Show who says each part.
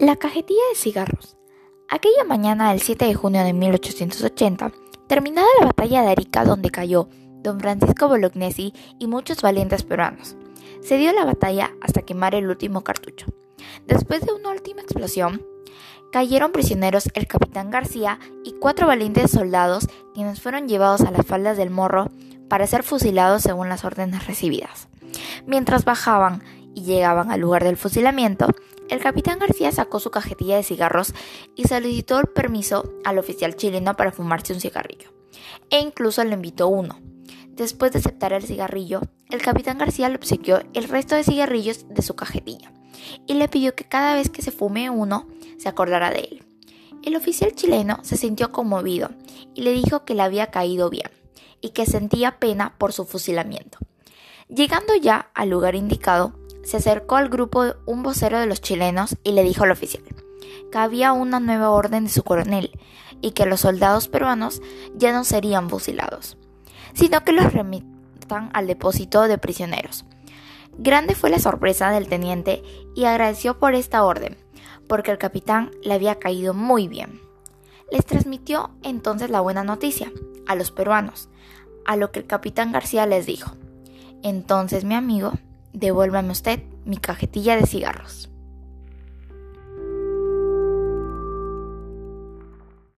Speaker 1: La cajetilla de cigarros. Aquella mañana del 7 de junio de 1880, terminada la batalla de Arica donde cayó don Francisco Bolognesi y muchos valientes peruanos, se dio la batalla hasta quemar el último cartucho. Después de una última explosión, cayeron prisioneros el capitán García y cuatro valientes soldados quienes fueron llevados a las faldas del morro para ser fusilados según las órdenes recibidas. Mientras bajaban llegaban al lugar del fusilamiento, el capitán García sacó su cajetilla de cigarros y solicitó el permiso al oficial chileno para fumarse un cigarrillo, e incluso le invitó uno. Después de aceptar el cigarrillo, el capitán García le obsequió el resto de cigarrillos de su cajetilla y le pidió que cada vez que se fume uno se acordara de él. El oficial chileno se sintió conmovido y le dijo que le había caído bien y que sentía pena por su fusilamiento. Llegando ya al lugar indicado, se acercó al grupo un vocero de los chilenos y le dijo al oficial que había una nueva orden de su coronel y que los soldados peruanos ya no serían fusilados, sino que los remitan al depósito de prisioneros. Grande fue la sorpresa del teniente y agradeció por esta orden, porque el capitán le había caído muy bien. Les transmitió entonces la buena noticia a los peruanos, a lo que el capitán García les dijo. Entonces mi amigo devuélvame usted mi cajetilla de cigarros.